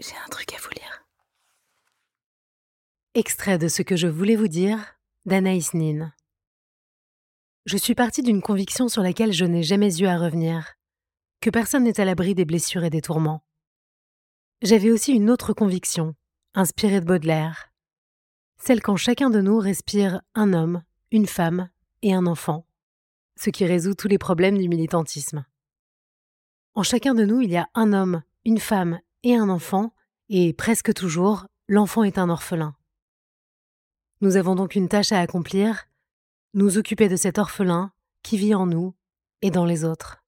J'ai un truc à vous lire. Extrait de ce que je voulais vous dire d'Anaïs Nin. Je suis partie d'une conviction sur laquelle je n'ai jamais eu à revenir, que personne n'est à l'abri des blessures et des tourments. J'avais aussi une autre conviction, inspirée de Baudelaire, celle qu'en chacun de nous respire un homme, une femme et un enfant, ce qui résout tous les problèmes du militantisme. En chacun de nous, il y a un homme, une femme et un enfant, et presque toujours, l'enfant est un orphelin. Nous avons donc une tâche à accomplir, nous occuper de cet orphelin qui vit en nous et dans les autres.